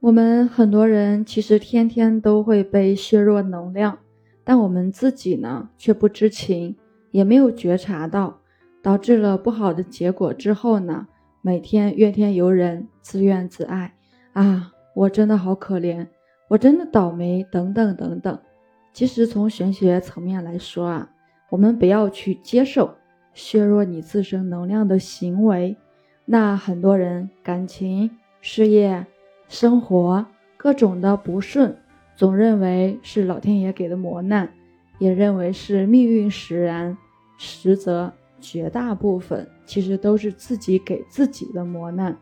我们很多人其实天天都会被削弱能量，但我们自己呢却不知情，也没有觉察到，导致了不好的结果之后呢，每天怨天尤人、自怨自艾啊，我真的好可怜，我真的倒霉，等等等等。其实从玄学层面来说啊，我们不要去接受削弱你自身能量的行为。那很多人感情、事业。生活各种的不顺，总认为是老天爷给的磨难，也认为是命运使然，实则绝大部分其实都是自己给自己的磨难。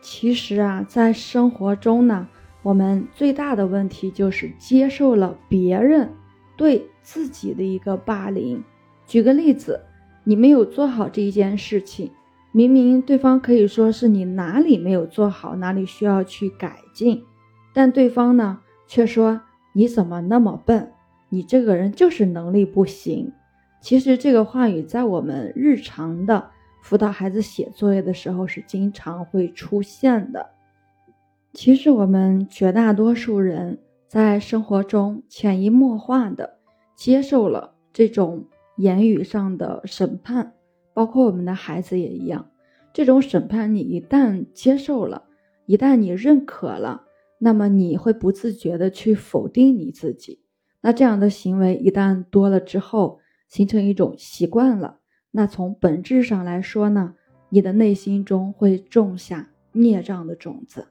其实啊，在生活中呢，我们最大的问题就是接受了别人对自己的一个霸凌。举个例子，你没有做好这一件事情。明明对方可以说是你哪里没有做好，哪里需要去改进，但对方呢却说你怎么那么笨，你这个人就是能力不行。其实这个话语在我们日常的辅导孩子写作业的时候是经常会出现的。其实我们绝大多数人在生活中潜移默化的接受了这种言语上的审判。包括我们的孩子也一样，这种审判你一旦接受了，一旦你认可了，那么你会不自觉的去否定你自己。那这样的行为一旦多了之后，形成一种习惯了，那从本质上来说呢，你的内心中会种下孽障的种子。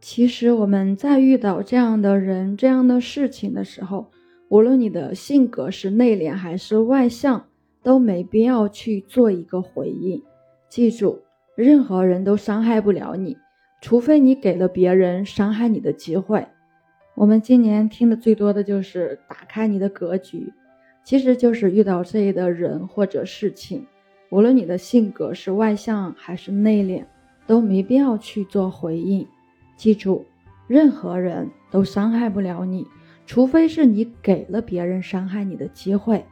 其实我们在遇到这样的人、这样的事情的时候，无论你的性格是内敛还是外向。都没必要去做一个回应。记住，任何人都伤害不了你，除非你给了别人伤害你的机会。我们今年听的最多的就是打开你的格局，其实就是遇到这类的人或者事情，无论你的性格是外向还是内敛，都没必要去做回应。记住，任何人都伤害不了你，除非是你给了别人伤害你的机会。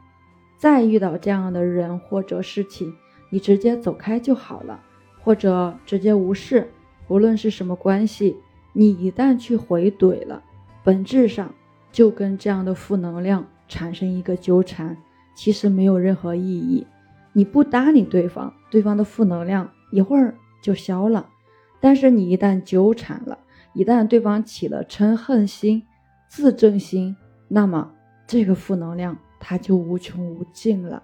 再遇到这样的人或者事情，你直接走开就好了，或者直接无视。无论是什么关系，你一旦去回怼了，本质上就跟这样的负能量产生一个纠缠，其实没有任何意义。你不搭理对方，对方的负能量一会儿就消了。但是你一旦纠缠了，一旦对方起了嗔恨心、自证心，那么这个负能量。他就无穷无尽了，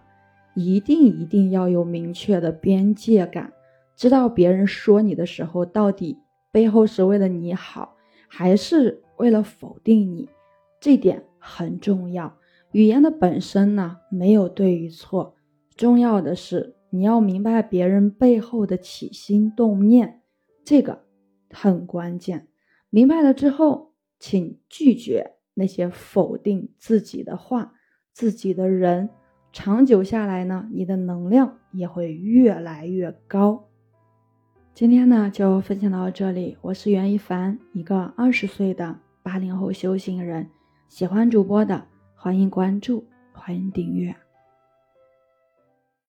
一定一定要有明确的边界感，知道别人说你的时候，到底背后是为了你好，还是为了否定你，这点很重要。语言的本身呢，没有对与错，重要的是你要明白别人背后的起心动念，这个很关键。明白了之后，请拒绝那些否定自己的话。自己的人，长久下来呢，你的能量也会越来越高。今天呢，就分享到这里。我是袁一凡，一个二十岁的八零后修行人。喜欢主播的，欢迎关注，欢迎订阅。